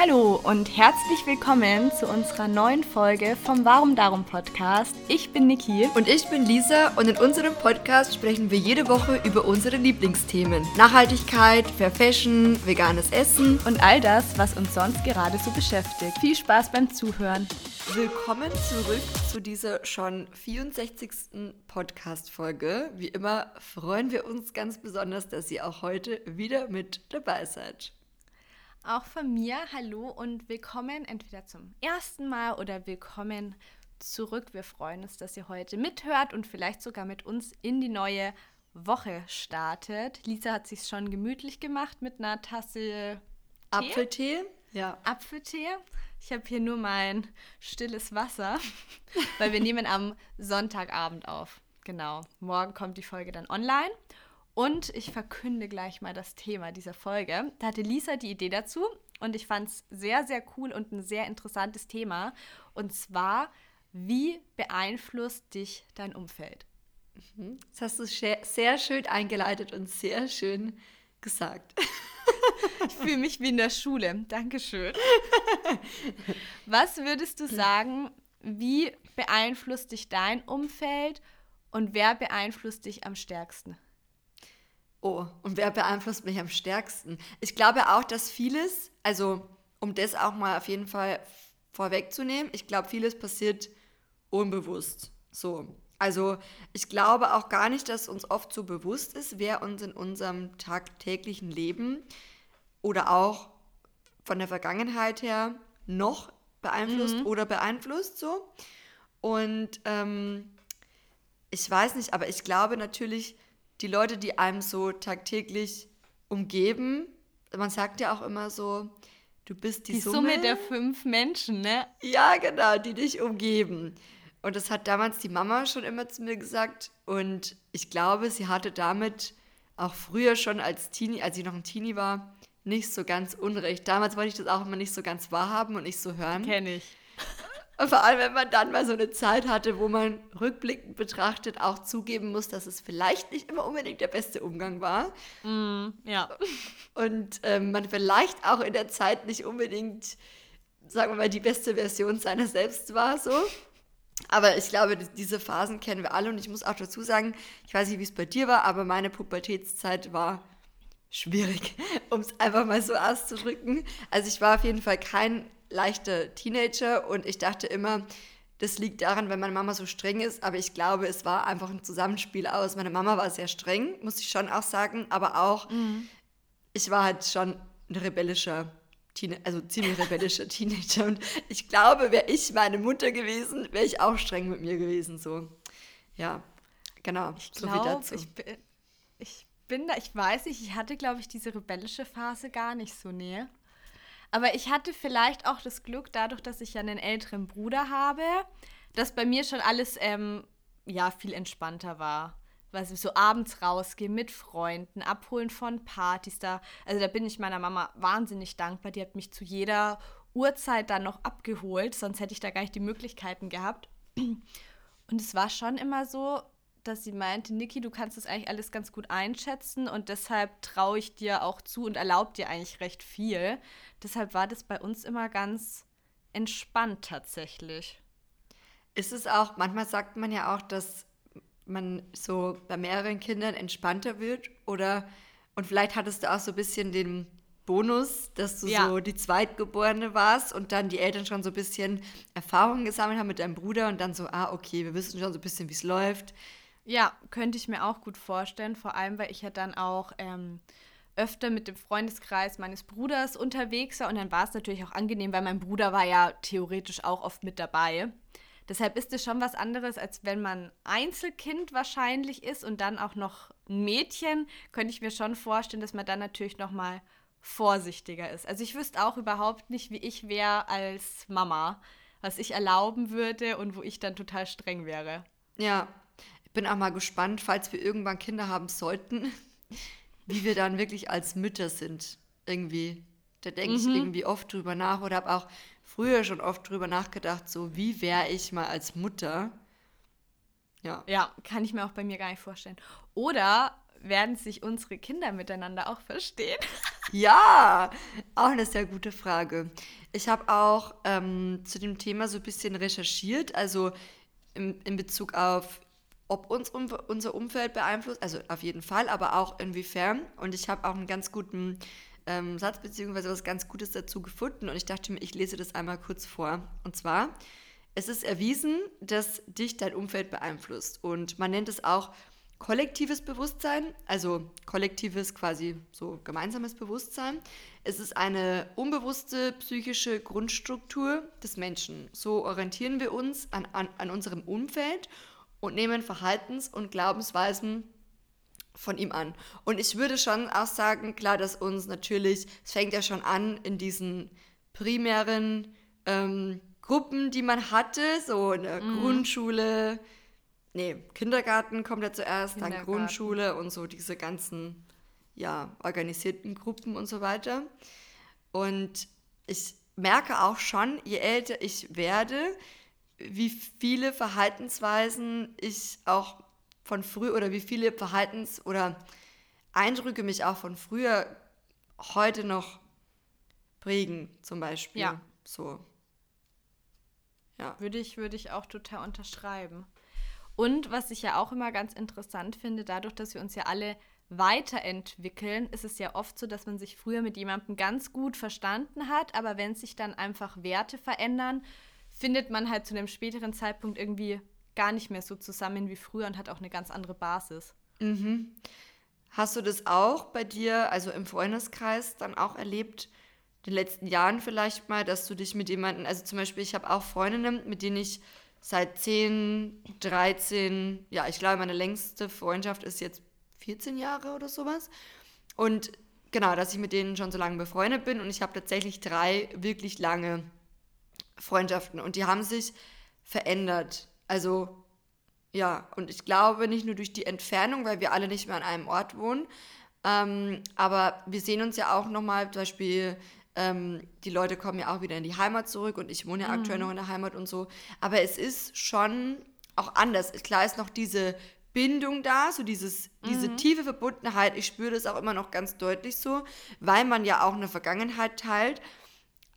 Hallo und herzlich willkommen zu unserer neuen Folge vom Warum Darum Podcast. Ich bin Niki. Und ich bin Lisa und in unserem Podcast sprechen wir jede Woche über unsere Lieblingsthemen. Nachhaltigkeit, Fair Fashion, veganes Essen und all das, was uns sonst gerade so beschäftigt. Viel Spaß beim Zuhören. Willkommen zurück zu dieser schon 64. Podcast-Folge. Wie immer freuen wir uns ganz besonders, dass ihr auch heute wieder mit dabei seid. Auch von mir hallo und willkommen entweder zum ersten Mal oder willkommen zurück. Wir freuen uns, dass ihr heute mithört und vielleicht sogar mit uns in die neue Woche startet. Lisa hat sich schon gemütlich gemacht mit einer Tasse Tee. Apfeltee. Ja. Apfeltee. Ich habe hier nur mein stilles Wasser, weil wir nehmen am Sonntagabend auf. Genau. Morgen kommt die Folge dann online. Und ich verkünde gleich mal das Thema dieser Folge. Da hatte Lisa die Idee dazu und ich fand es sehr, sehr cool und ein sehr interessantes Thema. Und zwar, wie beeinflusst dich dein Umfeld? Mhm. Das hast du sehr schön eingeleitet und sehr schön gesagt. Ich fühle mich wie in der Schule. Dankeschön. Was würdest du sagen, wie beeinflusst dich dein Umfeld und wer beeinflusst dich am stärksten? Oh, und wer beeinflusst mich am stärksten? Ich glaube auch, dass vieles, also um das auch mal auf jeden Fall vorwegzunehmen, ich glaube, vieles passiert unbewusst. So. Also ich glaube auch gar nicht, dass uns oft so bewusst ist, wer uns in unserem tagtäglichen Leben oder auch von der Vergangenheit her noch beeinflusst mhm. oder beeinflusst so. Und ähm, ich weiß nicht, aber ich glaube natürlich, die Leute, die einem so tagtäglich umgeben, man sagt ja auch immer so, du bist die, die Summe, Summe der fünf Menschen, ne? Ja, genau, die dich umgeben. Und das hat damals die Mama schon immer zu mir gesagt. Und ich glaube, sie hatte damit auch früher schon als Teenie, als ich noch ein Teenie war, nicht so ganz unrecht. Damals wollte ich das auch immer nicht so ganz wahrhaben und nicht so hören. Kenne ich. Und vor allem, wenn man dann mal so eine Zeit hatte, wo man rückblickend betrachtet auch zugeben muss, dass es vielleicht nicht immer unbedingt der beste Umgang war. Mm, ja. Und ähm, man vielleicht auch in der Zeit nicht unbedingt, sagen wir mal, die beste Version seiner selbst war, so. Aber ich glaube, diese Phasen kennen wir alle und ich muss auch dazu sagen, ich weiß nicht, wie es bei dir war, aber meine Pubertätszeit war schwierig, um es einfach mal so auszudrücken. Also ich war auf jeden Fall kein leichter Teenager und ich dachte immer, das liegt daran, wenn meine Mama so streng ist, aber ich glaube, es war einfach ein Zusammenspiel aus. Meine Mama war sehr streng, muss ich schon auch sagen, aber auch, mhm. ich war halt schon ein rebellischer Teenager, also ziemlich rebellischer Teenager und ich glaube, wäre ich meine Mutter gewesen, wäre ich auch streng mit mir gewesen, so. Ja, genau, ich so glaub, viel dazu. Ich bin, ich bin da, ich weiß nicht, ich hatte, glaube ich, diese rebellische Phase gar nicht so näher. Aber ich hatte vielleicht auch das Glück, dadurch, dass ich ja einen älteren Bruder habe, dass bei mir schon alles ähm, ja viel entspannter war. Weil ich so abends rausgehe mit Freunden, abholen von Partys da. Also da bin ich meiner Mama wahnsinnig dankbar. Die hat mich zu jeder Uhrzeit dann noch abgeholt, sonst hätte ich da gar nicht die Möglichkeiten gehabt. Und es war schon immer so, dass sie meinte, Niki, du kannst das eigentlich alles ganz gut einschätzen und deshalb traue ich dir auch zu und erlaube dir eigentlich recht viel. Deshalb war das bei uns immer ganz entspannt tatsächlich. Ist es auch, manchmal sagt man ja auch, dass man so bei mehreren Kindern entspannter wird oder und vielleicht hattest du auch so ein bisschen den Bonus, dass du ja. so die Zweitgeborene warst und dann die Eltern schon so ein bisschen Erfahrungen gesammelt haben mit deinem Bruder und dann so, ah, okay, wir wissen schon so ein bisschen, wie es läuft. Ja, könnte ich mir auch gut vorstellen, vor allem, weil ich ja dann auch ähm, öfter mit dem Freundeskreis meines Bruders unterwegs war und dann war es natürlich auch angenehm, weil mein Bruder war ja theoretisch auch oft mit dabei. Deshalb ist es schon was anderes, als wenn man Einzelkind wahrscheinlich ist und dann auch noch ein Mädchen, könnte ich mir schon vorstellen, dass man dann natürlich noch mal vorsichtiger ist. Also ich wüsste auch überhaupt nicht, wie ich wäre als Mama, was ich erlauben würde und wo ich dann total streng wäre. Ja, bin auch mal gespannt, falls wir irgendwann Kinder haben sollten, wie wir dann wirklich als Mütter sind. Irgendwie. Da denke mhm. ich irgendwie oft drüber nach oder habe auch früher schon oft drüber nachgedacht, so wie wäre ich mal als Mutter. Ja. Ja, kann ich mir auch bei mir gar nicht vorstellen. Oder werden sich unsere Kinder miteinander auch verstehen? Ja, auch eine sehr gute Frage. Ich habe auch ähm, zu dem Thema so ein bisschen recherchiert, also in, in Bezug auf, ob uns um, unser Umfeld beeinflusst, also auf jeden Fall, aber auch inwiefern. Und ich habe auch einen ganz guten ähm, Satz beziehungsweise was ganz Gutes dazu gefunden und ich dachte mir, ich lese das einmal kurz vor. Und zwar, es ist erwiesen, dass dich dein Umfeld beeinflusst und man nennt es auch kollektives Bewusstsein, also kollektives quasi so gemeinsames Bewusstsein. Es ist eine unbewusste psychische Grundstruktur des Menschen. So orientieren wir uns an, an, an unserem Umfeld und nehmen Verhaltens- und Glaubensweisen von ihm an. Und ich würde schon auch sagen, klar, dass uns natürlich, es fängt ja schon an in diesen primären ähm, Gruppen, die man hatte, so in der mhm. Grundschule, nee, Kindergarten kommt ja zuerst, dann Grundschule und so diese ganzen, ja, organisierten Gruppen und so weiter. Und ich merke auch schon, je älter ich werde, wie viele Verhaltensweisen ich auch von früher oder wie viele Verhaltens- oder Eindrücke mich auch von früher heute noch prägen, zum Beispiel. Ja. So. Ja. Würde ich, würde ich auch total unterschreiben. Und was ich ja auch immer ganz interessant finde, dadurch, dass wir uns ja alle weiterentwickeln, ist es ja oft so, dass man sich früher mit jemandem ganz gut verstanden hat, aber wenn sich dann einfach Werte verändern, findet man halt zu einem späteren Zeitpunkt irgendwie gar nicht mehr so zusammen wie früher und hat auch eine ganz andere Basis. Mhm. Hast du das auch bei dir, also im Freundeskreis, dann auch erlebt, in den letzten Jahren vielleicht mal, dass du dich mit jemandem, also zum Beispiel, ich habe auch Freundinnen, mit denen ich seit 10, 13, ja, ich glaube, meine längste Freundschaft ist jetzt 14 Jahre oder sowas. Und genau, dass ich mit denen schon so lange befreundet bin und ich habe tatsächlich drei wirklich lange Freundschaften und die haben sich verändert. Also ja, und ich glaube nicht nur durch die Entfernung, weil wir alle nicht mehr an einem Ort wohnen, ähm, aber wir sehen uns ja auch nochmal, zum Beispiel ähm, die Leute kommen ja auch wieder in die Heimat zurück und ich wohne ja mhm. aktuell noch in der Heimat und so. Aber es ist schon auch anders. Klar ist noch diese Bindung da, so dieses, mhm. diese tiefe Verbundenheit. Ich spüre das auch immer noch ganz deutlich so, weil man ja auch eine Vergangenheit teilt.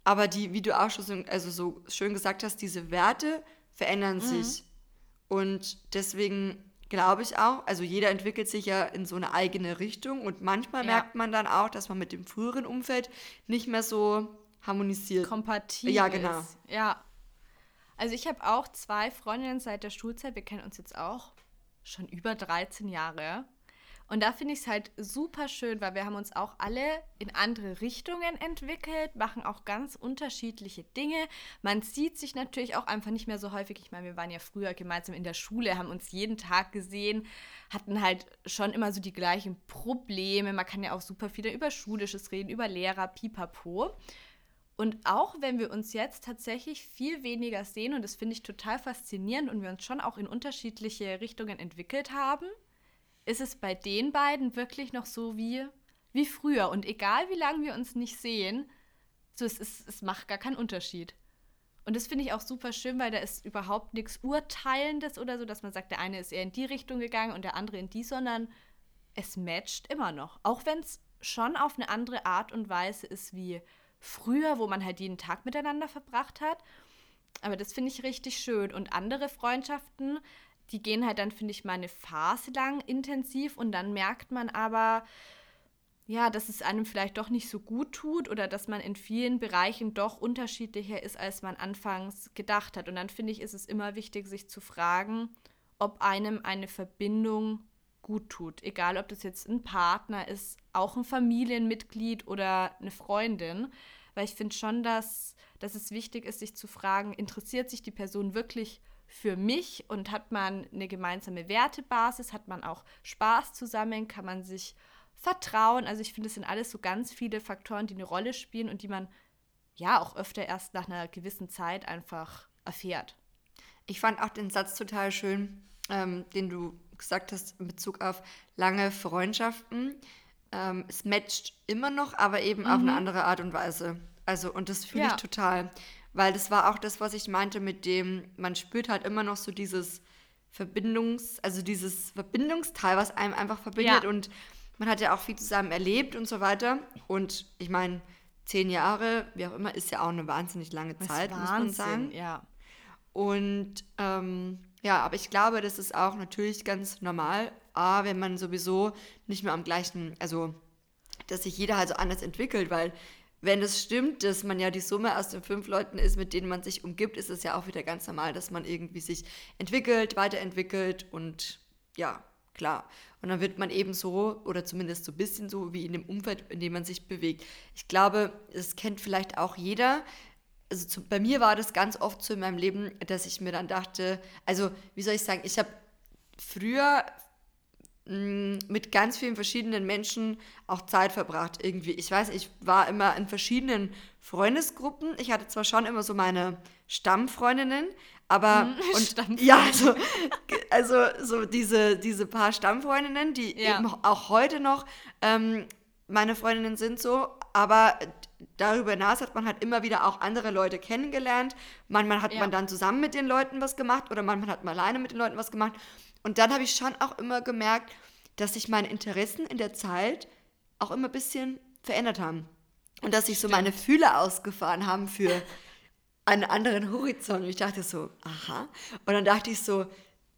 Aber die, wie du auch schon so, also so schön gesagt hast, diese Werte verändern mhm. sich. Und deswegen glaube ich auch. Also jeder entwickelt sich ja in so eine eigene Richtung und manchmal ja. merkt man dann auch, dass man mit dem früheren Umfeld nicht mehr so harmonisiert. Kompatibel. Ja, genau. Ist. Ja. Also ich habe auch zwei Freundinnen seit der Schulzeit. Wir kennen uns jetzt auch schon über 13 Jahre. Und da finde ich es halt super schön, weil wir haben uns auch alle in andere Richtungen entwickelt, machen auch ganz unterschiedliche Dinge. Man sieht sich natürlich auch einfach nicht mehr so häufig. Ich meine, wir waren ja früher gemeinsam in der Schule, haben uns jeden Tag gesehen, hatten halt schon immer so die gleichen Probleme. Man kann ja auch super viel über Schulisches reden, über Lehrer, pipapo. Und auch wenn wir uns jetzt tatsächlich viel weniger sehen, und das finde ich total faszinierend und wir uns schon auch in unterschiedliche Richtungen entwickelt haben, ist es bei den beiden wirklich noch so wie, wie früher. Und egal wie lange wir uns nicht sehen, so es, ist, es macht gar keinen Unterschied. Und das finde ich auch super schön, weil da ist überhaupt nichts Urteilendes oder so, dass man sagt, der eine ist eher in die Richtung gegangen und der andere in die, sondern es matcht immer noch. Auch wenn es schon auf eine andere Art und Weise ist wie früher, wo man halt jeden Tag miteinander verbracht hat. Aber das finde ich richtig schön. Und andere Freundschaften, die gehen halt dann, finde ich, mal eine Phase lang intensiv und dann merkt man aber, ja, dass es einem vielleicht doch nicht so gut tut oder dass man in vielen Bereichen doch unterschiedlicher ist, als man anfangs gedacht hat. Und dann finde ich, ist es immer wichtig, sich zu fragen, ob einem eine Verbindung gut tut. Egal, ob das jetzt ein Partner ist, auch ein Familienmitglied oder eine Freundin. Weil ich finde schon, dass, dass es wichtig ist, sich zu fragen, interessiert sich die Person wirklich für mich und hat man eine gemeinsame Wertebasis, hat man auch Spaß zusammen, kann man sich vertrauen. Also ich finde, es sind alles so ganz viele Faktoren, die eine Rolle spielen und die man ja auch öfter erst nach einer gewissen Zeit einfach erfährt. Ich fand auch den Satz total schön, ähm, den du gesagt hast in Bezug auf lange Freundschaften. Ähm, es matcht immer noch, aber eben mhm. auf eine mhm. andere Art und Weise. Also, und das fühle ja. ich total. Weil das war auch das, was ich meinte mit dem, man spürt halt immer noch so dieses Verbindungs-, also dieses Verbindungsteil, was einem einfach verbindet Ja. und man hat ja auch viel zusammen erlebt und so weiter. Und ich meine, zehn Jahre, wie auch immer, ist ja auch eine wahnsinnig lange Das Zeit, muss man sagen. ja. Und ähm, ja, aber ich glaube, das ist auch natürlich ganz normal, A, wenn man sowieso nicht mehr am gleichen, also dass sich jeder halt so anders entwickelt, weil wenn es stimmt, dass man ja die Summe aus den fünf Leuten ist, mit denen man sich umgibt, ist es ja auch wieder ganz normal, dass man irgendwie sich entwickelt, weiterentwickelt und ja, klar. Und dann wird man eben so, oder zumindest so ein bisschen so, wie in dem Umfeld, in dem man sich bewegt. Ich glaube, das kennt vielleicht auch jeder. Also zu, bei mir war das ganz oft so in meinem Leben, dass ich mir dann dachte, also wie soll ich sagen, ich habe früher mit ganz vielen verschiedenen Menschen auch Zeit verbracht irgendwie. Ich weiß, ich war immer in verschiedenen Freundesgruppen. Ich hatte zwar schon immer so meine Stammfreundinnen, aber und, Stammfreundinnen. ja, also, also so diese, diese paar Stammfreundinnen, die Ja. eben auch heute noch ähm, meine Freundinnen sind so, aber darüber hinaus hat man halt immer wieder auch andere Leute kennengelernt. Manchmal hat Ja. man dann zusammen mit den Leuten was gemacht oder manchmal hat man alleine mit den Leuten was gemacht. Und dann habe ich schon auch immer gemerkt, dass sich meine Interessen in der Zeit auch immer ein bisschen verändert haben. Und dass sich so meine Fühler ausgefahren haben für einen anderen Horizont. Und ich dachte so, aha. Und dann dachte ich so,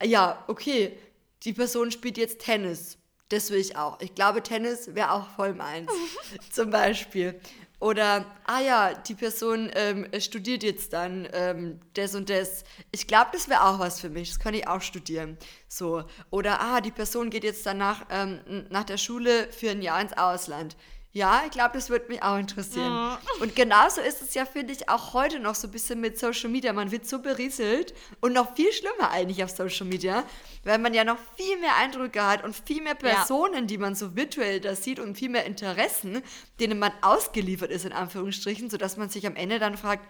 ja, okay, die Person spielt jetzt Tennis. Das will ich auch. Ich glaube, Tennis wäre auch voll meins. zum Beispiel. Oder, ah ja, die Person ähm, studiert jetzt dann ähm, das und das. Ich glaube, das wäre auch was für mich. Das könnte ich auch studieren. So. Oder, ah, die Person geht jetzt danach ähm, nach der Schule für ein Jahr ins Ausland. Ja, ich glaube, das würde mich auch interessieren. Und genauso ist es ja, finde ich, auch heute noch so ein bisschen mit Social Media. Man wird so berieselt und noch viel schlimmer eigentlich auf Social Media, weil man ja noch viel mehr Eindrücke hat und viel mehr Ja. Personen, die man so virtuell da sieht und viel mehr Interessen, denen man ausgeliefert ist, in Anführungsstrichen, sodass man sich am Ende dann fragt,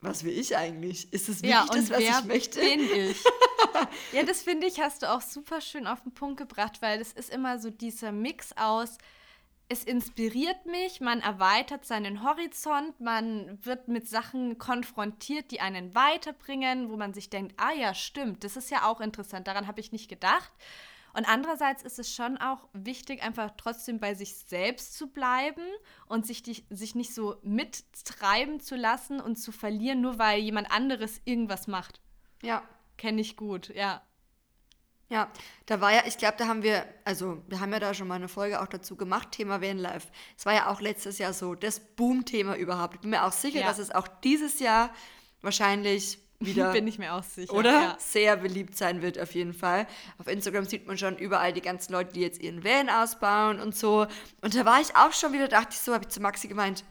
was will ich eigentlich? Ist es wirklich Ja, das, was ich möchte? bin ich? ja, das finde ich, hast du auch super schön auf den Punkt gebracht, weil das ist immer so dieser Mix aus, es inspiriert mich, man erweitert seinen Horizont, man wird mit Sachen konfrontiert, die einen weiterbringen, wo man sich denkt, ah ja, stimmt, das ist ja auch interessant, daran habe ich nicht gedacht. Und andererseits ist es schon auch wichtig, einfach trotzdem bei sich selbst zu bleiben und sich, die, sich nicht so mittreiben zu lassen und zu verlieren, nur weil jemand anderes irgendwas macht. Ja. Kenne ich gut, ja. Ja, da war ja, ich glaube, da haben wir, also wir haben ja da schon mal eine Folge auch dazu gemacht, Thema Vanlife. Es war ja auch letztes Jahr so das Boom-Thema überhaupt. Ich bin mir auch sicher, Ja. dass es auch dieses Jahr wahrscheinlich wieder, Bin ich mir auch sicher. oder? Ja. Sehr beliebt sein wird auf jeden Fall. Auf Instagram sieht man schon überall die ganzen Leute, die jetzt ihren Van ausbauen und so. Und da war ich auch schon wieder, dachte ich so, habe ich zu Maxi gemeint,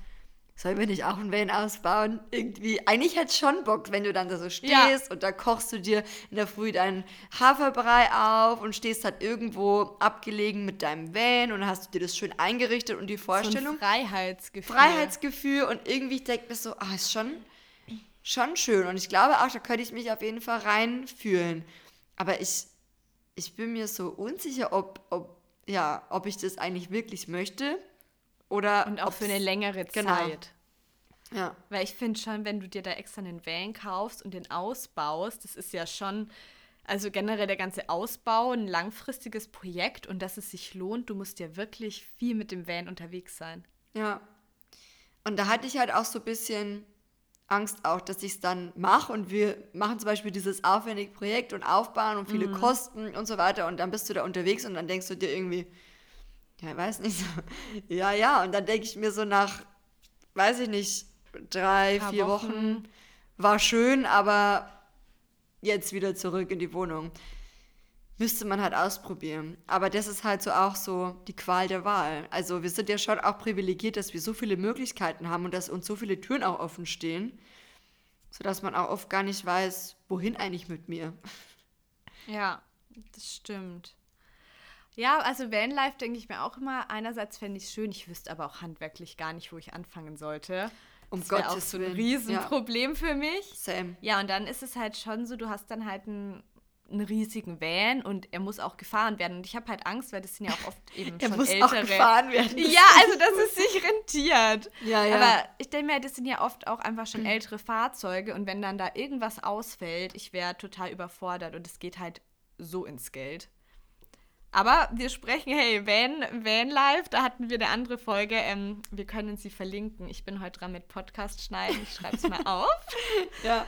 sollen wir nicht auch einen Van ausbauen? Irgendwie, eigentlich hätte schon Bock, wenn du dann da so stehst Ja. und da kochst du dir in der Früh deinen Haferbrei auf und stehst halt irgendwo abgelegen mit deinem Van und dann hast du dir das schön eingerichtet und die So Vorstellung. ein Freiheitsgefühl. Freiheitsgefühl und irgendwie ich denke mir so, ah, ist schon, schon schön. Und ich glaube auch, da könnte ich mich auf jeden Fall reinfühlen. Aber ich, ich bin mir so unsicher, ob, ob, ja, ob ich das eigentlich wirklich möchte. Oder Und auch für eine längere Genau. Zeit. Ja. Weil ich finde schon, wenn du dir da extra einen Van kaufst und den ausbaust, das ist ja schon, also generell der ganze Ausbau ein langfristiges Projekt und dass es sich lohnt, du musst ja wirklich viel mit dem Van unterwegs sein. Ja. Und da hatte ich halt auch so ein bisschen Angst auch, dass ich es dann mache und wir machen zum Beispiel dieses aufwendige Projekt und aufbauen und viele Kosten und so weiter und dann bist du da unterwegs und dann denkst du dir irgendwie, ja, ich weiß nicht, so, ja, ja, und dann denke ich mir so nach, weiß ich nicht, drei, vier Wochen. Wochen. war schön, aber jetzt wieder zurück in die Wohnung. Müsste man halt ausprobieren. Aber das ist halt so auch so die Qual der Wahl. Also wir sind ja schon auch privilegiert, dass wir so viele Möglichkeiten haben und dass uns so viele Türen auch offen stehen, sodass man auch oft gar nicht weiß, wohin eigentlich mit mir. Ja, das stimmt. Ja, also Vanlife denke ich mir auch immer, einerseits fände ich es schön, ich wüsste aber auch handwerklich gar nicht, wo ich anfangen sollte. Um das wäre auch Gottes so ein. Riesenproblem für mich. Same. Ja, und dann ist es halt schon so, du hast dann halt einen, einen riesigen Van und er muss auch gefahren werden. Und ich habe halt Angst, weil das sind ja auch oft eben Er schon muss ältere. auch gefahren werden. Ja, also dass es sich rentiert. Ja, ja. Aber ich denke mir, das sind ja oft auch einfach schon ältere Fahrzeuge und wenn dann da irgendwas ausfällt, ich wäre total überfordert und es geht halt so ins Geld. Aber wir sprechen, hey, Van, Van Life, da hatten wir eine andere Folge. Ähm, wir können sie verlinken. Ich bin heute dran mit Podcast schneiden. Ich schreibe es mal auf. ja.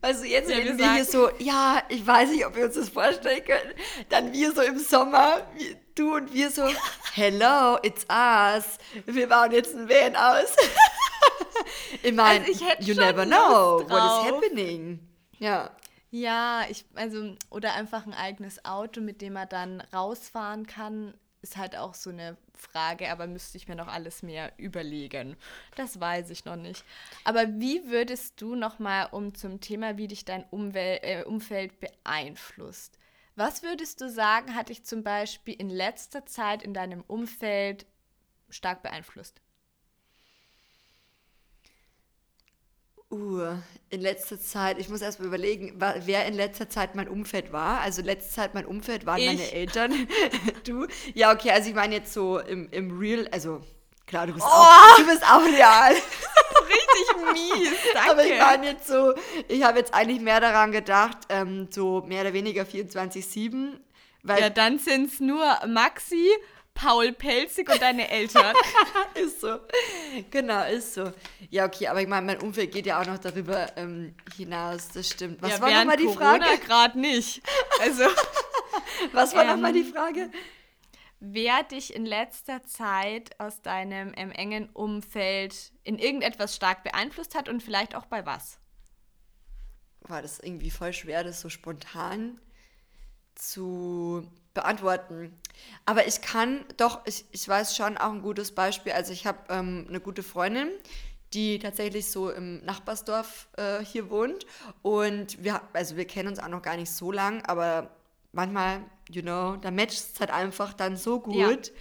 Also jetzt ja, reden wir, wir hier so, ja, ich weiß nicht, ob wir uns das vorstellen können. Dann wir so im Sommer, wie, du und wir so, hello, it's us. Wir bauen jetzt ein Van aus. ich meine, also you never know what is happening. Ja. Ja, ich, also, oder einfach ein eigenes Auto, mit dem man dann rausfahren kann, ist halt auch so eine Frage, aber müsste ich mir noch alles mehr überlegen. Das weiß ich noch nicht. Aber wie würdest du nochmal, um zum Thema, wie dich dein Umwel äh, Umfeld beeinflusst? Was würdest du sagen, hat dich zum Beispiel in letzter Zeit in deinem Umfeld stark beeinflusst? Uh, in letzter Zeit, ich muss erst mal überlegen, wer in letzter Zeit mein Umfeld war. Also letzte Zeit mein Umfeld waren ich. meine Eltern. du? Ja, okay, also ich meine jetzt so im, im Real, also klar, du bist, oh! auch, du bist auch real. Richtig mies, danke. Aber ich meine jetzt so, ich habe jetzt eigentlich mehr daran gedacht, ähm, so mehr oder weniger 24-7. Ja, dann sind es nur Maxi, Paul Pelzig und deine Eltern. ist so. Genau, ist so. Ja, okay, aber ich meine, mein Umfeld geht ja auch noch darüber ähm, hinaus, das stimmt. Was ja, war nochmal die Frage? gerade nicht. Also. Was war ähm, nochmal die Frage? Wer dich in letzter Zeit aus deinem ähm, engen Umfeld in irgendetwas stark beeinflusst hat und vielleicht auch bei was? War das irgendwie voll schwer, das so spontan zu beantworten. Aber ich kann doch, ich, ich weiß schon auch ein gutes Beispiel. Also ich habe ähm, eine gute Freundin, die tatsächlich so im Nachbarsdorf äh, hier wohnt. Und wir, also wir kennen uns auch noch gar nicht so lang, aber manchmal, you know, da matcht es halt einfach dann so gut. Ja.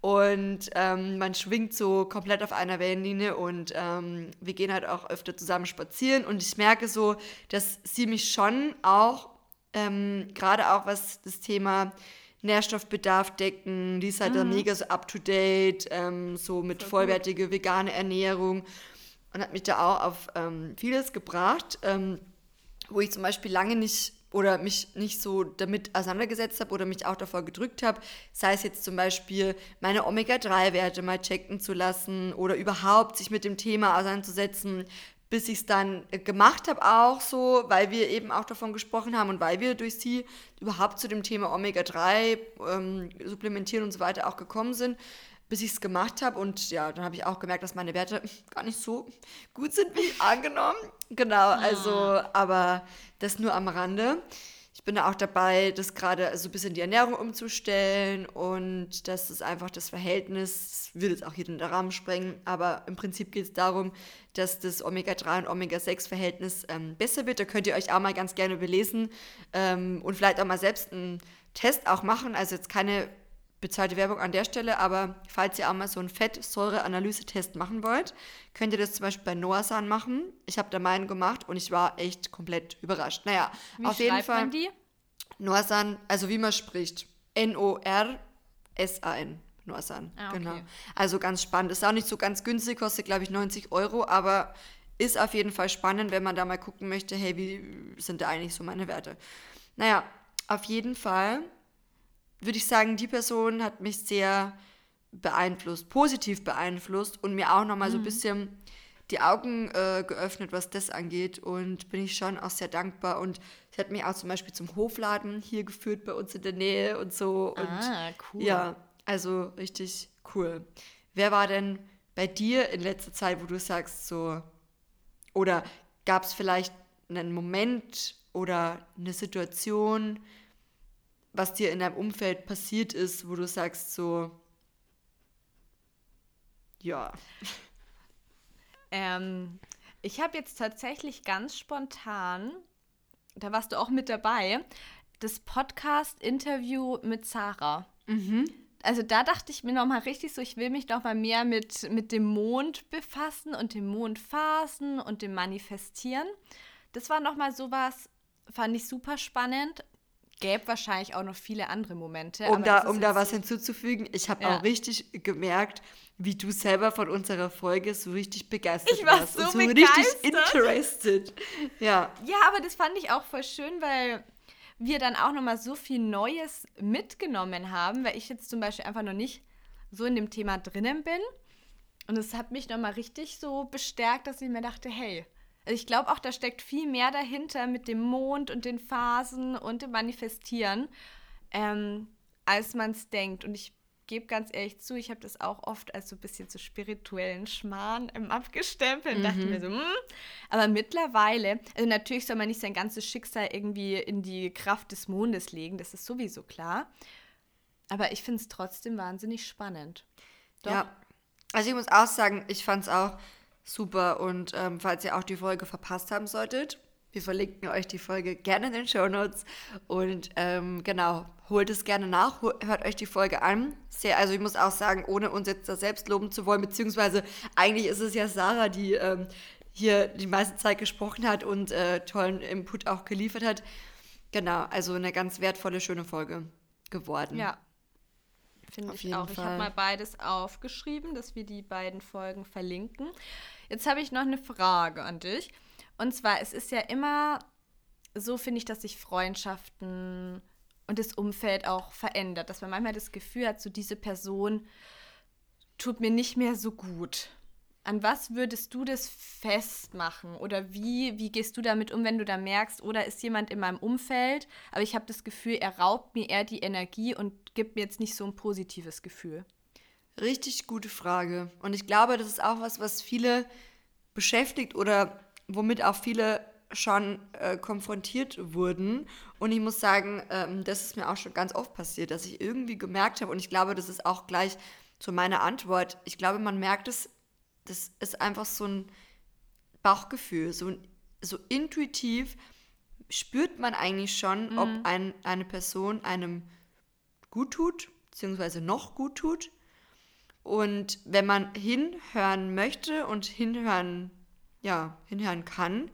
Und ähm, man schwingt so komplett auf einer Wellenlinie und ähm, wir gehen halt auch öfter zusammen spazieren. Und ich merke so, dass sie mich schon auch ähm, Gerade auch was das Thema Nährstoffbedarf decken, die ist halt mhm. dann mega so up to date, ähm, so mit Voll vollwertige gut. vegane Ernährung und hat mich da auch auf ähm, vieles gebracht, ähm, wo ich zum Beispiel lange nicht oder mich nicht so damit auseinandergesetzt habe oder mich auch davor gedrückt habe, sei es jetzt zum Beispiel meine Omega-3-Werte mal checken zu lassen oder überhaupt sich mit dem Thema auseinanderzusetzen, bis ich es dann äh, gemacht habe auch so, weil wir eben auch davon gesprochen haben und weil wir durch sie überhaupt zu dem Thema Omega-3 ähm, supplementieren und so weiter auch gekommen sind, bis ich es gemacht habe und ja, dann habe ich auch gemerkt, dass meine Werte gar nicht so gut sind, wie angenommen. Genau, also, aber das nur am Rande bin da auch dabei, das gerade so ein bisschen die Ernährung umzustellen und das ist einfach das Verhältnis, das will jetzt auch hier in den Rahmen sprengen, aber im Prinzip geht es darum, dass das Omega-3 und Omega-6-Verhältnis ähm, besser wird. Da könnt ihr euch auch mal ganz gerne belesen ähm, und vielleicht auch mal selbst einen Test auch machen. Also jetzt keine bezahlte Werbung an der Stelle, aber falls ihr auch mal so einen Fettsäure-Analyse-Test machen wollt, könnt ihr das zum Beispiel bei Noasan machen. Ich habe da meinen gemacht und ich war echt komplett überrascht. Naja, wie auf jeden Fall. Man die? Noasan, also wie man spricht, N-O-R-S-A-N. Noasan, ah, okay. genau. Also ganz spannend. Ist auch nicht so ganz günstig, kostet glaube ich 90 Euro, aber ist auf jeden Fall spannend, wenn man da mal gucken möchte, hey, wie sind da eigentlich so meine Werte? Naja, auf jeden Fall würde ich sagen, die Person hat mich sehr beeinflusst, positiv beeinflusst und mir auch nochmal mhm. so ein mhm. bisschen die Augen äh, geöffnet, was das angeht. Und bin ich schon auch sehr dankbar. Und sie hat mich auch zum Beispiel zum Hofladen hier geführt bei uns in der Nähe und so. Und ah, cool. Ja, also richtig cool. Wer war denn bei dir in letzter Zeit, wo du sagst, so, oder gab es vielleicht einen Moment oder eine Situation, was dir in deinem Umfeld passiert ist, wo du sagst so, ja. Ähm, ich habe jetzt tatsächlich ganz spontan, da warst du auch mit dabei, das Podcast-Interview mit Sarah. Mhm. Also da dachte ich mir nochmal richtig so, ich will mich nochmal mehr mit, mit dem Mond befassen und dem Mondphasen und dem Manifestieren. Das war nochmal sowas, fand ich super spannend, gäbe wahrscheinlich auch noch viele andere Momente. Um, da, um da was hinzuzufügen, ich habe ja. auch richtig gemerkt, wie du selber von unserer Folge so richtig begeistert ich war warst. So, und so begeistert. richtig interested. Ja. Ja, aber das fand ich auch voll schön, weil wir dann auch nochmal so viel Neues mitgenommen haben, weil ich jetzt zum Beispiel einfach noch nicht so in dem Thema drinnen bin. Und es hat mich nochmal richtig so bestärkt, dass ich mir dachte, hey, also ich glaube auch, da steckt viel mehr dahinter mit dem Mond und den Phasen und dem Manifestieren, ähm, als man es denkt. Und ich gebe ganz ehrlich zu, ich habe das auch oft als so ein bisschen zu spirituellen Schmarrn ähm, abgestempelt und mhm. dachte mir so, hm. aber mittlerweile, also natürlich soll man nicht sein ganzes Schicksal irgendwie in die Kraft des Mondes legen, das ist sowieso klar. Aber ich finde es trotzdem wahnsinnig spannend. Doch. Ja, also ich muss auch sagen, ich fand es auch super und ähm, falls ihr auch die Folge verpasst haben solltet, wir verlinken euch die Folge gerne in den Show Notes und ähm, genau, holt es gerne nach, hört euch die Folge an. Sehr, also ich muss auch sagen, ohne uns jetzt da selbst loben zu wollen, beziehungsweise eigentlich ist es ja Sarah, die ähm, hier die meiste Zeit gesprochen hat und äh, tollen Input auch geliefert hat. Genau, also eine ganz wertvolle, schöne Folge geworden. Ja, finde ich auch. Fall. Ich habe mal beides aufgeschrieben, dass wir die beiden Folgen verlinken. Jetzt habe ich noch eine Frage an dich. Und zwar, es ist ja immer so, finde ich, dass sich Freundschaften und das Umfeld auch verändert. Dass man manchmal das Gefühl hat, so diese Person tut mir nicht mehr so gut. An was würdest du das festmachen? Oder wie, wie gehst du damit um, wenn du da merkst, oder ist jemand in meinem Umfeld, aber ich habe das Gefühl, er raubt mir eher die Energie und gibt mir jetzt nicht so ein positives Gefühl? Richtig gute Frage. Und ich glaube, das ist auch was, was viele beschäftigt oder womit auch viele schon äh, konfrontiert wurden. Und ich muss sagen, ähm, das ist mir auch schon ganz oft passiert, dass ich irgendwie gemerkt habe, und ich glaube, das ist auch gleich zu meiner Antwort. Ich glaube, man merkt es, das ist einfach so ein Bauchgefühl, so, so intuitiv spürt man eigentlich schon, mhm. ob ein, eine Person einem gut tut, beziehungsweise noch gut tut. Und wenn man hinhören möchte und hinhören, ja, hinhören kann,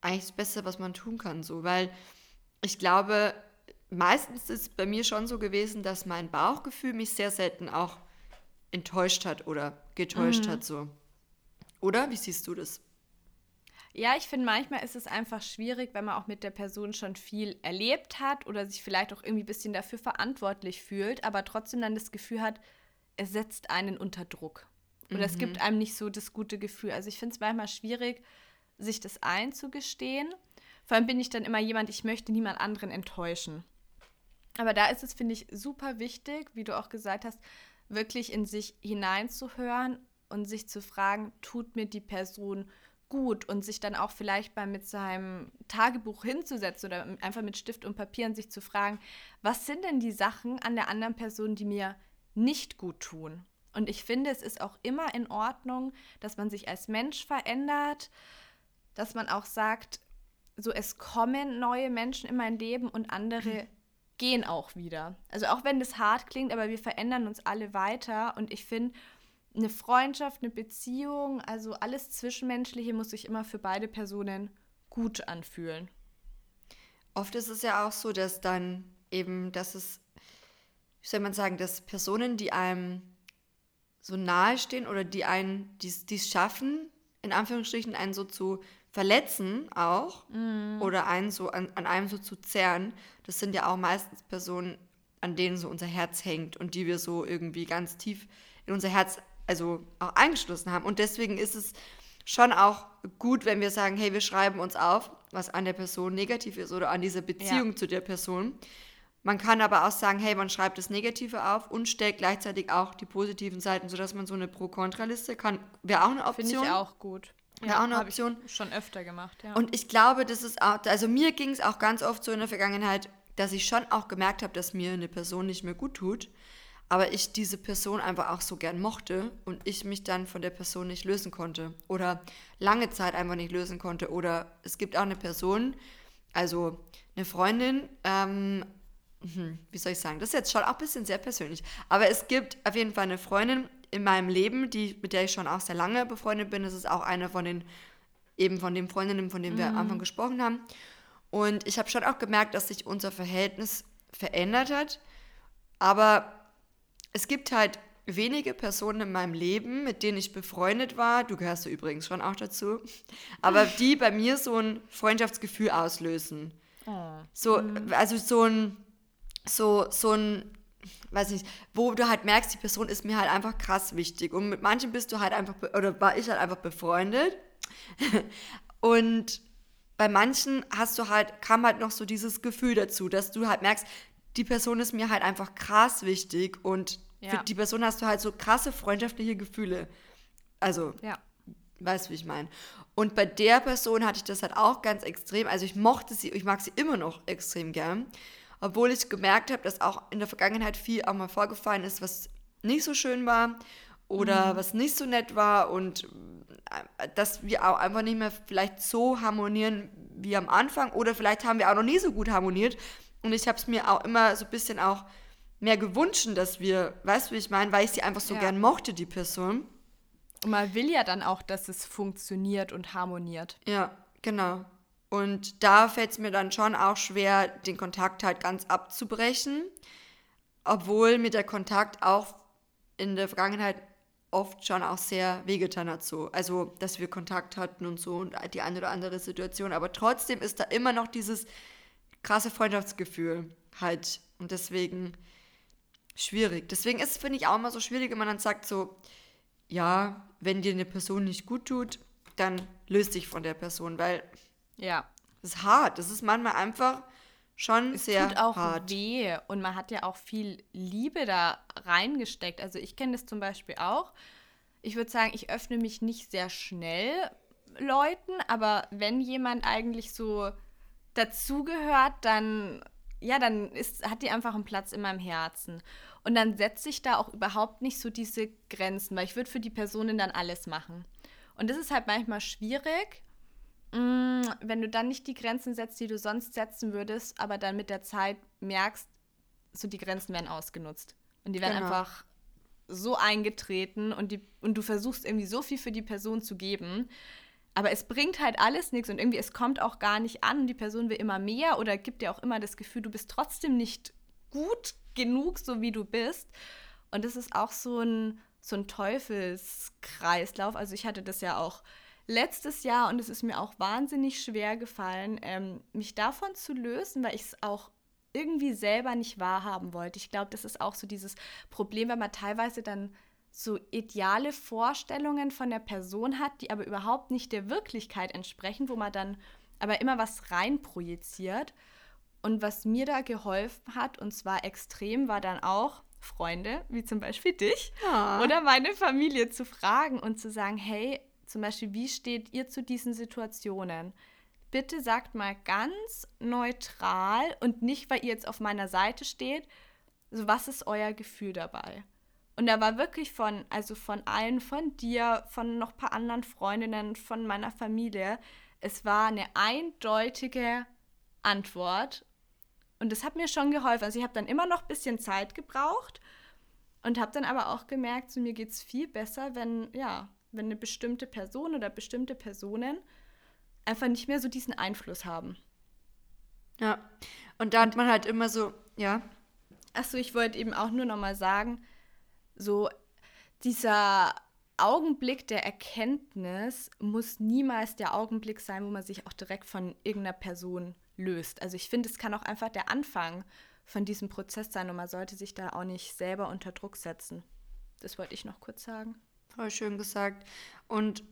eigentlich das Beste, was man tun kann, so, weil ich glaube, meistens ist es bei mir schon so gewesen, dass mein Bauchgefühl mich sehr selten auch enttäuscht hat oder getäuscht mhm. hat, so. Oder? Wie siehst du das? Ja, ich finde, manchmal ist es einfach schwierig, wenn man auch mit der Person schon viel erlebt hat oder sich vielleicht auch irgendwie ein bisschen dafür verantwortlich fühlt, aber trotzdem dann das Gefühl hat, es setzt einen unter Druck. Oder mhm. es gibt mhm. einem nicht so das gute Gefühl. Also ich finde es manchmal schwierig, sich das einzugestehen. Vor allem bin ich dann immer jemand, ich möchte niemand anderen enttäuschen. Aber da ist es, finde ich, super wichtig, wie du auch gesagt hast, wirklich in sich hineinzuhören und sich zu fragen, tut mir die Person gut und sich dann auch vielleicht mal mit seinem Tagebuch hinzusetzen oder einfach mit Stift und Papier und sich zu fragen, was sind denn die Sachen an der anderen Person, die mir nicht gut tun? Und ich finde, es ist auch immer in Ordnung, dass man sich als Mensch verändert, dass man auch sagt, so es kommen neue Menschen in mein Leben und andere mhm. gehen auch wieder. Also auch wenn das hart klingt, aber wir verändern uns alle weiter und ich finde, eine Freundschaft, eine Beziehung, also alles Zwischenmenschliche muss sich immer für beide Personen gut anfühlen. Oft ist es ja auch so, dass dann eben, dass es, wie soll man sagen, dass Personen, die einem so nahe stehen oder die einen, die es schaffen, in Anführungsstrichen einen so zu verletzen auch mm. oder einen so an, an einem so zu zerren, das sind ja auch meistens Personen, an denen so unser Herz hängt und die wir so irgendwie ganz tief in unser Herz also auch eingeschlossen haben. Und deswegen ist es schon auch gut, wenn wir sagen, hey, wir schreiben uns auf, was an der Person negativ ist oder an dieser Beziehung ja. zu der Person. Man kann aber auch sagen, hey, man schreibt das Negative auf und stellt gleichzeitig auch die positiven Seiten, sodass man so eine Pro-Kontra-Liste kann. Wäre auch eine Option. Finde ich auch gut. Wäre ja, auch eine Option. schon öfter gemacht, ja. Und ich glaube, das ist auch, also mir ging es auch ganz oft so in der Vergangenheit, dass ich schon auch gemerkt habe, dass mir eine Person nicht mehr gut tut aber ich diese Person einfach auch so gern mochte und ich mich dann von der Person nicht lösen konnte oder lange Zeit einfach nicht lösen konnte. Oder es gibt auch eine Person, also eine Freundin, ähm, hm, wie soll ich sagen, das ist jetzt schon auch ein bisschen sehr persönlich, aber es gibt auf jeden Fall eine Freundin in meinem Leben, die, mit der ich schon auch sehr lange befreundet bin. Das ist auch eine von den, eben von den Freundinnen, von denen wir am Anfang mhm. gesprochen haben. Und ich habe schon auch gemerkt, dass sich unser Verhältnis verändert hat. Aber es gibt halt wenige Personen in meinem Leben, mit denen ich befreundet war, du gehörst du übrigens schon auch dazu, aber die bei mir so ein Freundschaftsgefühl auslösen. Oh. So, mhm. also so ein, so, so ein, weiß nicht, wo du halt merkst, die Person ist mir halt einfach krass wichtig. Und mit manchen bist du halt einfach, oder war ich halt einfach befreundet. und bei manchen hast du halt, kam halt noch so dieses Gefühl dazu, dass du halt merkst, die Person ist mir halt einfach krass wichtig und ja. für die Person hast du halt so krasse freundschaftliche Gefühle. Also, ja. weißt du, wie ich meine. Und bei der Person hatte ich das halt auch ganz extrem. Also ich mochte sie, ich mag sie immer noch extrem gern. Obwohl ich gemerkt habe, dass auch in der Vergangenheit viel auch mal vorgefallen ist, was nicht so schön war oder mhm. was nicht so nett war und äh, dass wir auch einfach nicht mehr vielleicht so harmonieren wie am Anfang oder vielleicht haben wir auch noch nie so gut harmoniert und ich habe es mir auch immer so ein bisschen auch mehr gewünscht, dass wir, weißt du, wie ich meine, weil ich sie einfach so ja. gern mochte, die Person. Und man will ja dann auch, dass es funktioniert und harmoniert. Ja, genau. Und da fällt es mir dann schon auch schwer, den Kontakt halt ganz abzubrechen, obwohl mir der Kontakt auch in der Vergangenheit oft schon auch sehr wehgetan hat so. Also, dass wir Kontakt hatten und so und die eine oder andere Situation. Aber trotzdem ist da immer noch dieses krasse Freundschaftsgefühl halt. Und deswegen schwierig. Deswegen ist es, finde ich, auch immer so schwierig, wenn man dann sagt so, ja, wenn dir eine Person nicht gut tut, dann löst dich von der Person, weil ja, das ist hart. Das ist manchmal einfach schon es sehr tut auch hart. weh und man hat ja auch viel Liebe da reingesteckt. Also ich kenne das zum Beispiel auch. Ich würde sagen, ich öffne mich nicht sehr schnell Leuten, aber wenn jemand eigentlich so dazugehört, dann ja, dann ist, hat die einfach einen Platz in meinem Herzen. Und dann setze ich da auch überhaupt nicht so diese Grenzen, weil ich würde für die Personen dann alles machen. Und das ist halt manchmal schwierig, wenn du dann nicht die Grenzen setzt, die du sonst setzen würdest, aber dann mit der Zeit merkst, so die Grenzen werden ausgenutzt. Und die werden genau. einfach so eingetreten und, die, und du versuchst irgendwie so viel für die Person zu geben, aber es bringt halt alles nichts und irgendwie es kommt auch gar nicht an. Die Person will immer mehr oder gibt dir auch immer das Gefühl, du bist trotzdem nicht gut genug, so wie du bist. Und das ist auch so ein, so ein Teufelskreislauf. Also ich hatte das ja auch letztes Jahr und es ist mir auch wahnsinnig schwer gefallen, ähm, mich davon zu lösen, weil ich es auch irgendwie selber nicht wahrhaben wollte. Ich glaube, das ist auch so dieses Problem, wenn man teilweise dann so ideale Vorstellungen von der Person hat, die aber überhaupt nicht der Wirklichkeit entsprechen, wo man dann aber immer was reinprojiziert. Und was mir da geholfen hat, und zwar extrem, war dann auch Freunde, wie zum Beispiel dich ja. oder meine Familie zu fragen und zu sagen, hey, zum Beispiel, wie steht ihr zu diesen Situationen? Bitte sagt mal ganz neutral und nicht, weil ihr jetzt auf meiner Seite steht, so was ist euer Gefühl dabei? Und da war wirklich von, also von allen, von dir, von noch ein paar anderen Freundinnen, von meiner Familie, es war eine eindeutige Antwort. Und das hat mir schon geholfen. Also ich habe dann immer noch ein bisschen Zeit gebraucht und habe dann aber auch gemerkt, zu mir geht es viel besser, wenn, ja, wenn eine bestimmte Person oder bestimmte Personen einfach nicht mehr so diesen Einfluss haben. Ja, und da hat man halt immer so, ja. Achso, ich wollte eben auch nur noch mal sagen, so dieser Augenblick der Erkenntnis muss niemals der Augenblick sein, wo man sich auch direkt von irgendeiner Person löst. Also ich finde, es kann auch einfach der Anfang von diesem Prozess sein und man sollte sich da auch nicht selber unter Druck setzen. Das wollte ich noch kurz sagen. Voll schön gesagt. Und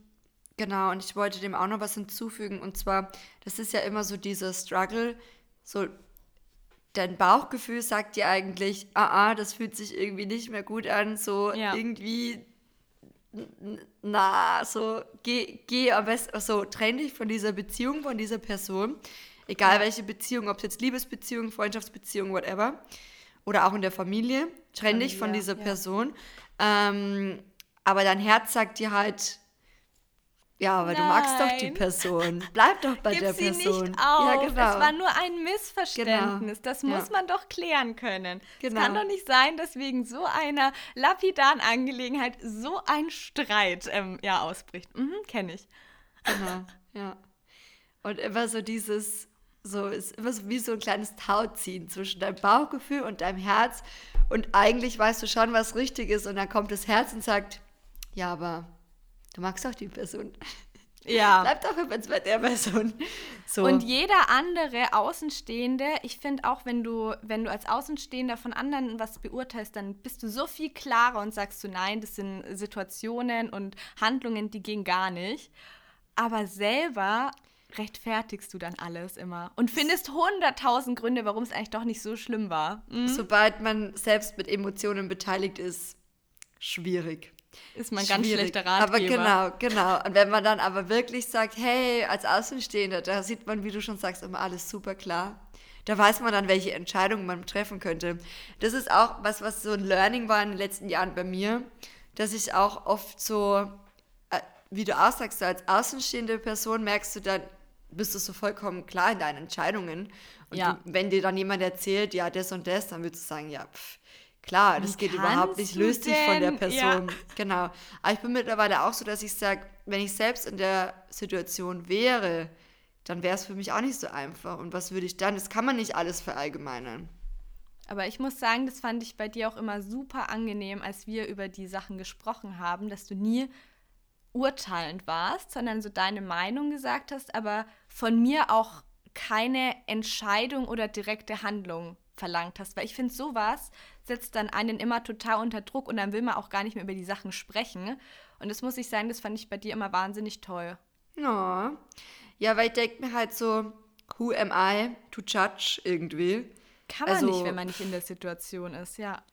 genau, und ich wollte dem auch noch was hinzufügen. Und zwar, das ist ja immer so dieser Struggle, so dein Bauchgefühl sagt dir eigentlich, ah, ah, das fühlt sich irgendwie nicht mehr gut an, so ja. irgendwie, na, so, geh, geh am besten, so, trenn dich von dieser Beziehung, von dieser Person, egal ja. welche Beziehung, ob es jetzt Liebesbeziehung, Freundschaftsbeziehung, whatever, oder auch in der Familie, trenn Familie, dich von dieser ja. Person, ähm, aber dein Herz sagt dir halt, ja, aber Nein. du magst doch die Person. Bleib doch bei Gib der sie Person. Nicht auf. Ja, genau. Es war nur ein Missverständnis. Genau. Das muss ja. man doch klären können. Genau. Es kann doch nicht sein, dass wegen so einer lapidaren Angelegenheit so ein Streit ähm, ja, ausbricht. Mhm, kenne ich. Genau, ja. Und immer so dieses, so ist immer so wie so ein kleines Tauziehen zwischen deinem Bauchgefühl und deinem Herz. Und eigentlich weißt du schon, was richtig ist. Und dann kommt das Herz und sagt, ja, aber Du magst auch die Person. Ja. Bleib doch immer bei der Person. So. Und jeder andere Außenstehende, ich finde auch, wenn du, wenn du als Außenstehender von anderen was beurteilst, dann bist du so viel klarer und sagst du, nein, das sind Situationen und Handlungen, die gehen gar nicht. Aber selber rechtfertigst du dann alles immer und findest hunderttausend Gründe, warum es eigentlich doch nicht so schlimm war. Mhm. Sobald man selbst mit Emotionen beteiligt ist, schwierig. Ist man ganz schlechter Ratgeber. Aber genau, genau. Und wenn man dann aber wirklich sagt, hey, als Außenstehender, da sieht man, wie du schon sagst, immer alles super klar. Da weiß man dann, welche Entscheidungen man treffen könnte. Das ist auch was, was so ein Learning war in den letzten Jahren bei mir, dass ich auch oft so, äh, wie du auch sagst, als außenstehende Person merkst du dann, bist du so vollkommen klar in deinen Entscheidungen. Und Ja. du, wenn dir dann jemand erzählt, ja, das und das, dann würdest du sagen, ja, pff, klar, das geht überhaupt nicht, löst dich von der? Person. Ja. Genau. Aber ich bin mittlerweile auch so, dass ich sage, wenn ich selbst in der Situation wäre, dann wäre es für mich auch nicht so einfach. Und was würde ich dann? Das kann man nicht alles verallgemeinern. Aber ich muss sagen, das fand ich bei dir auch immer super angenehm, als wir über die Sachen gesprochen haben, dass du nie urteilend warst, sondern so deine Meinung gesagt hast, aber von mir auch keine Entscheidung oder direkte Handlung verlangt hast. Weil ich finde, sowas setzt dann einen immer total unter Druck und dann will man auch gar nicht mehr über die Sachen sprechen. Und das muss ich sagen, das fand ich bei dir immer wahnsinnig toll. Ja. Ja, weil ich denke mir halt so, who am I to judge irgendwie? Kann man Also- nicht, wenn man nicht in der Situation ist, ja.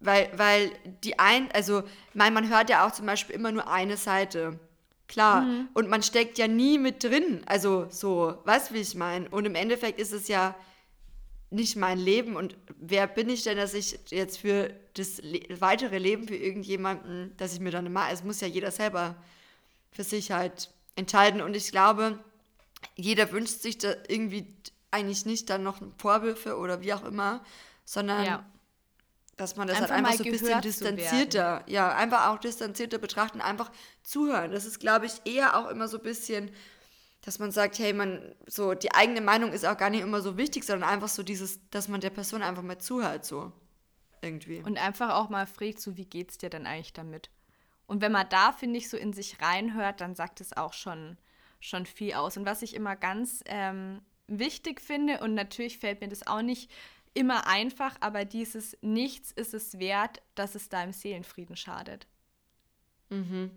Weil, weil die ein, also, mein, man hört ja auch zum Beispiel immer nur eine Seite. Klar. Und man steckt ja nie mit drin. Also so, weißt du, wie ich meine? Und im Endeffekt ist es ja nicht mein Leben. Und wer bin ich denn, dass ich jetzt für das Le weitere Leben für irgendjemanden, dass ich mir dann immer, es muss ja jeder selber für sich halt entscheiden. Und ich glaube, jeder wünscht sich da irgendwie eigentlich nicht dann noch Vorwürfe oder wie auch immer, sondern Ja. dass man das Einfach halt einfach mal so ein bisschen distanzierter, ja, einfach auch distanzierter betrachten, einfach zuhören. Das ist, glaube ich, eher auch immer so ein bisschen, dass man sagt, hey, man, so, die eigene Meinung ist auch gar nicht immer so wichtig, sondern einfach so dieses, dass man der Person einfach mal zuhört, so. Irgendwie. Und einfach auch mal fragt, so wie geht's dir denn eigentlich damit? Und wenn man da, finde ich, so in sich reinhört, dann sagt es auch schon, schon viel aus. Und was ich immer ganz ähm, wichtig finde, und natürlich fällt mir das auch nicht immer einfach, aber dieses Nichts ist es wert, dass es deinem Seelenfrieden schadet.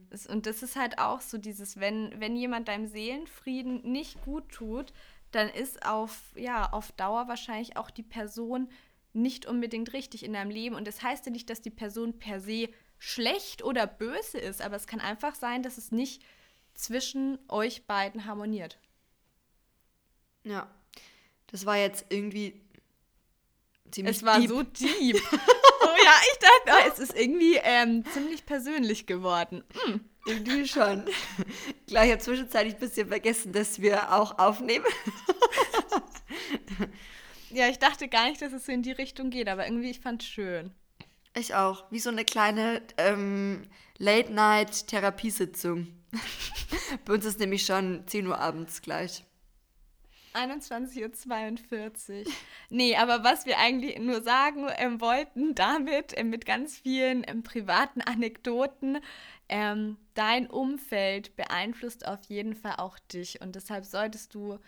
Es- Und das ist halt auch so dieses, wenn, wenn jemand deinem Seelenfrieden nicht gut tut, dann ist auf, ja, auf Dauer wahrscheinlich auch die Person nicht unbedingt richtig in deinem Leben. Und das heißt ja nicht, dass die Person per se schlecht oder böse ist, aber es kann einfach sein, dass es nicht zwischen euch beiden harmoniert. Ja. Das war jetzt irgendwie ziemlich Es war deep. so deep. Oh ja, ich dachte, oh, es ist irgendwie ähm, ziemlich persönlich geworden. Irgendwie schon. Gleich habe zwischenzeitlich ein bisschen vergessen, dass wir auch aufnehmen. Ja, ich dachte gar nicht, dass es so in die Richtung geht, aber irgendwie, ich fand es schön. Ich auch. Wie so eine kleine ähm, Late-Night-Therapiesitzung. Bei uns ist nämlich schon 10 Uhr abends gleich. 21.42 Uhr. Nee, aber was wir eigentlich nur sagen ähm, wollten damit, ähm, mit ganz vielen ähm, privaten Anekdoten, ähm, dein Umfeld beeinflusst auf jeden Fall auch dich. Und deshalb solltest du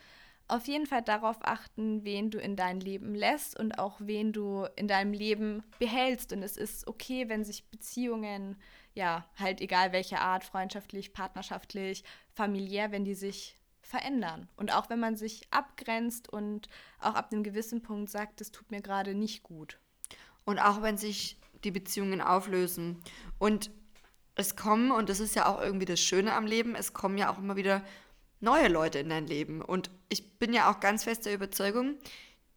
auf jeden Fall darauf achten, wen du in dein Leben lässt und auch wen du in deinem Leben behältst. Und es ist okay, wenn sich Beziehungen, ja, halt egal welche Art, freundschaftlich, partnerschaftlich, familiär, wenn die sich verändern. Und auch wenn man sich abgrenzt und auch ab einem gewissen Punkt sagt, das tut mir gerade nicht gut. Und auch wenn sich die Beziehungen auflösen. Und es kommen, und das ist ja auch irgendwie das Schöne am Leben, es kommen ja auch immer wieder neue Leute in dein Leben. Und ich bin ja auch ganz fest der Überzeugung,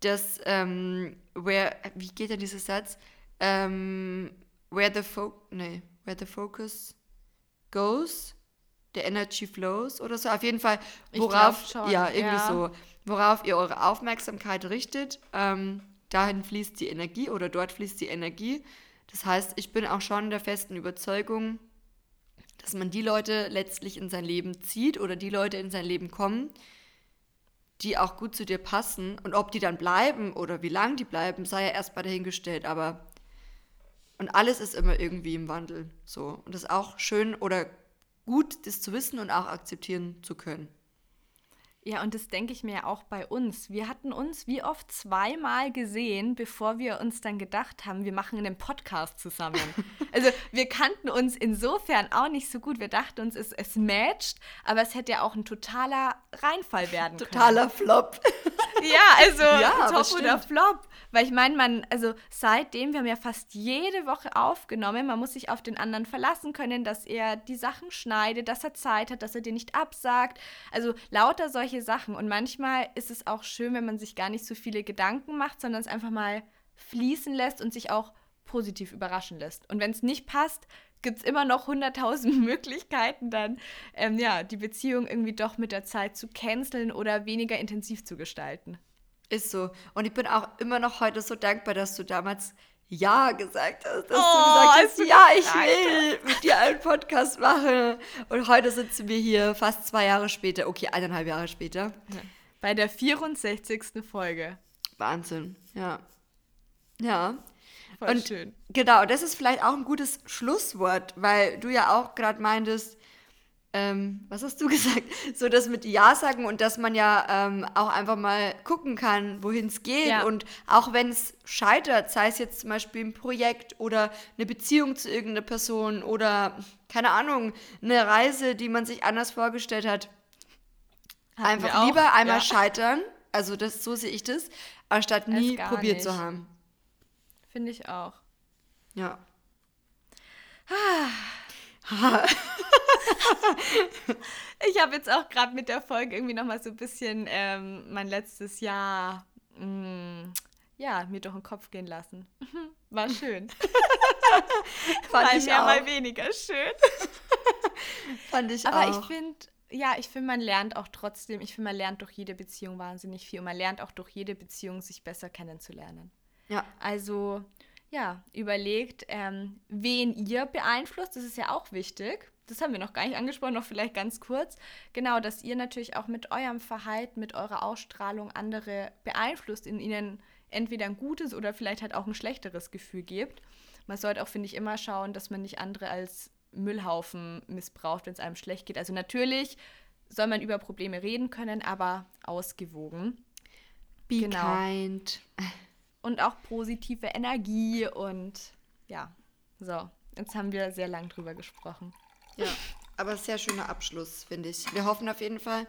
dass, ähm, where, wie geht denn dieser Satz? Ähm, where, the fo nee, where the focus goes, the energy flows oder so. Auf jeden Fall, worauf, ja, irgendwie ja. so, worauf ihr eure Aufmerksamkeit richtet, ähm, dahin fließt die Energie oder dort fließt die Energie. Das heißt, ich bin auch schon der festen Überzeugung, dass man die Leute letztlich in sein Leben zieht oder die Leute in sein Leben kommen, die auch gut zu dir passen. Und ob die dann bleiben oder wie lang die bleiben, sei ja erstmal dahingestellt. Aber und alles ist immer irgendwie im Wandel. So. Und das ist auch schön oder gut, das zu wissen und auch akzeptieren zu können. Ja, und das denke ich mir ja auch bei uns. Wir hatten uns wie oft zweimal gesehen, bevor wir uns dann gedacht haben, wir machen einen Podcast zusammen. also wir kannten uns insofern auch nicht so gut. Wir dachten uns, es, es matcht, aber es hätte ja auch ein totaler Reinfall werden können. Totaler Flop. ja, also ja, Top oder Flop. Weil ich meine, man, also seitdem, wir haben ja fast jede Woche aufgenommen, man muss sich auf den anderen verlassen können, dass er die Sachen schneidet, dass er Zeit hat, dass er dir nicht absagt. Also lauter solche Sachen. Und manchmal ist es auch schön, wenn man sich gar nicht so viele Gedanken macht, sondern es einfach mal fließen lässt und sich auch positiv überraschen lässt. Und wenn es nicht passt, gibt es immer noch hunderttausend Möglichkeiten, dann ähm, ja, die Beziehung irgendwie doch mit der Zeit zu canceln oder weniger intensiv zu gestalten. Ist so. Und ich bin auch immer noch heute so dankbar, dass du damals Ja gesagt hast. Dass oh, du gesagt hast, ja, ich will mit dir einen Podcast machen. Und heute sitzen wir hier fast zwei Jahre später. Okay, eineinhalb Jahre später. Bei der 64. Folge. Wahnsinn, ja. Ja. Voll und schön. Genau, das ist vielleicht auch ein gutes Schlusswort, weil du ja auch gerade meintest, ähm, was hast du gesagt? So das mit Ja sagen und dass man ja ähm, auch einfach mal gucken kann, wohin es geht. Ja. Und auch wenn es scheitert, sei es jetzt zum Beispiel ein Projekt oder eine Beziehung zu irgendeiner Person oder, keine Ahnung, eine Reise, die man sich anders vorgestellt hat. Hatten einfach lieber einmal ja. scheitern, also das, so sehe ich das, anstatt nie probiert nicht. zu haben. Finde ich auch. Ja. Ah. ich habe jetzt auch gerade mit der Folge irgendwie nochmal so ein bisschen ähm, mein letztes Jahr, mh, mm, ja, mir durch den Kopf gehen lassen. War schön. Fand mal ich mehr, auch. mal weniger schön. Fand ich Aber auch. Aber ich finde, ja, ich finde, man lernt auch trotzdem, ich finde, man lernt durch jede Beziehung wahnsinnig viel und man lernt auch durch jede Beziehung, sich besser kennenzulernen. Ja. Also, ja, überlegt, ähm, wen ihr beeinflusst, das ist ja auch wichtig das haben wir noch gar nicht angesprochen, noch vielleicht ganz kurz. Genau, dass ihr natürlich auch mit eurem Verhalten, mit eurer Ausstrahlung andere beeinflusst, in ihnen entweder ein gutes oder vielleicht halt auch ein schlechteres Gefühl gebt. Man sollte auch, finde ich, immer schauen, dass man nicht andere als Müllhaufen missbraucht, wenn es einem schlecht geht. Also natürlich soll man über Probleme reden können, aber ausgewogen. Be genau. kind. Und auch positive Energie und ja, so. Jetzt haben wir sehr lang drüber gesprochen. Ja, aber sehr schöner Abschluss, finde ich. Wir hoffen auf jeden Fall,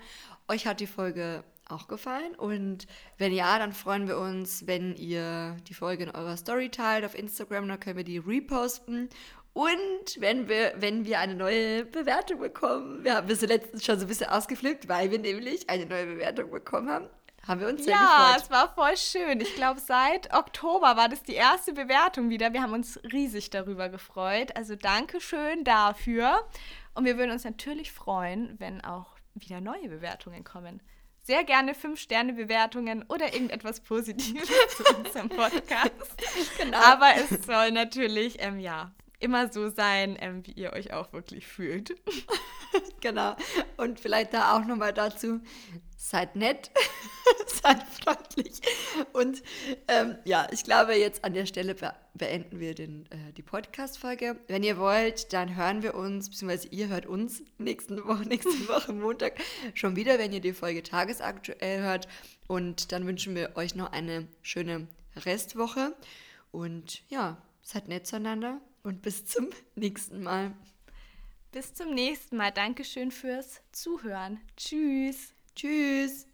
euch hat die Folge auch gefallen. Und wenn ja, dann freuen wir uns, wenn ihr die Folge in eurer Story teilt auf Instagram, dann können wir die reposten. Und wenn wir, wenn wir eine neue Bewertung bekommen, wir haben sind letztens schon so ein bisschen ausgeflippt, weil wir nämlich eine neue Bewertung bekommen haben. Haben wir uns sehr ja, gefreut. Ja, es war voll schön. Ich glaube, seit Oktober war das die erste Bewertung wieder. Wir haben uns riesig darüber gefreut. Also danke schön dafür. Und wir würden uns natürlich freuen, wenn auch wieder neue Bewertungen kommen. Sehr gerne 5-Sterne-Bewertungen oder irgendetwas Positives zu unserem Podcast. Genau. Aber es soll natürlich, ähm, ja, immer so sein, ähm, wie ihr euch auch wirklich fühlt. genau. Und vielleicht da auch nochmal dazu, seid nett, seid freundlich. Und ähm, ja, ich glaube, jetzt an der Stelle be beenden wir den, äh, die Podcast-Folge. Wenn ihr wollt, dann hören wir uns, beziehungsweise ihr hört uns nächste Woche, nächste Woche Montag schon wieder, wenn ihr die Folge tagesaktuell hört. Und dann wünschen wir euch noch eine schöne Restwoche. Und ja, seid nett zueinander und bis zum nächsten Mal. Bis zum nächsten Mal. Dankeschön fürs Zuhören. Tschüss. Tschüss.